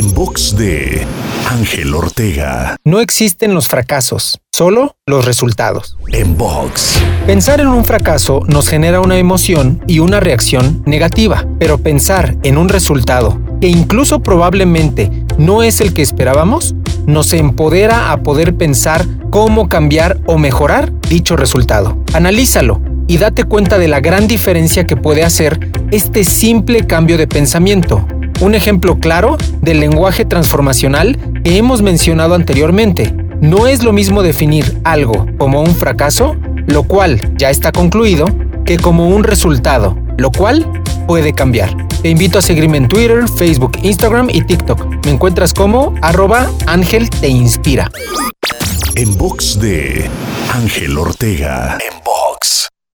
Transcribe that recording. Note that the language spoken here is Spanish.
En box de Ángel Ortega. No existen los fracasos, solo los resultados. En box. Pensar en un fracaso nos genera una emoción y una reacción negativa, pero pensar en un resultado que incluso probablemente no es el que esperábamos, nos empodera a poder pensar cómo cambiar o mejorar dicho resultado. Analízalo y date cuenta de la gran diferencia que puede hacer este simple cambio de pensamiento. Un ejemplo claro del lenguaje transformacional que hemos mencionado anteriormente. No es lo mismo definir algo como un fracaso, lo cual ya está concluido, que como un resultado, lo cual puede cambiar. Te invito a seguirme en Twitter, Facebook, Instagram y TikTok. Me encuentras como arroba Ángel Te Inspira. En box de Ángel Ortega. En box.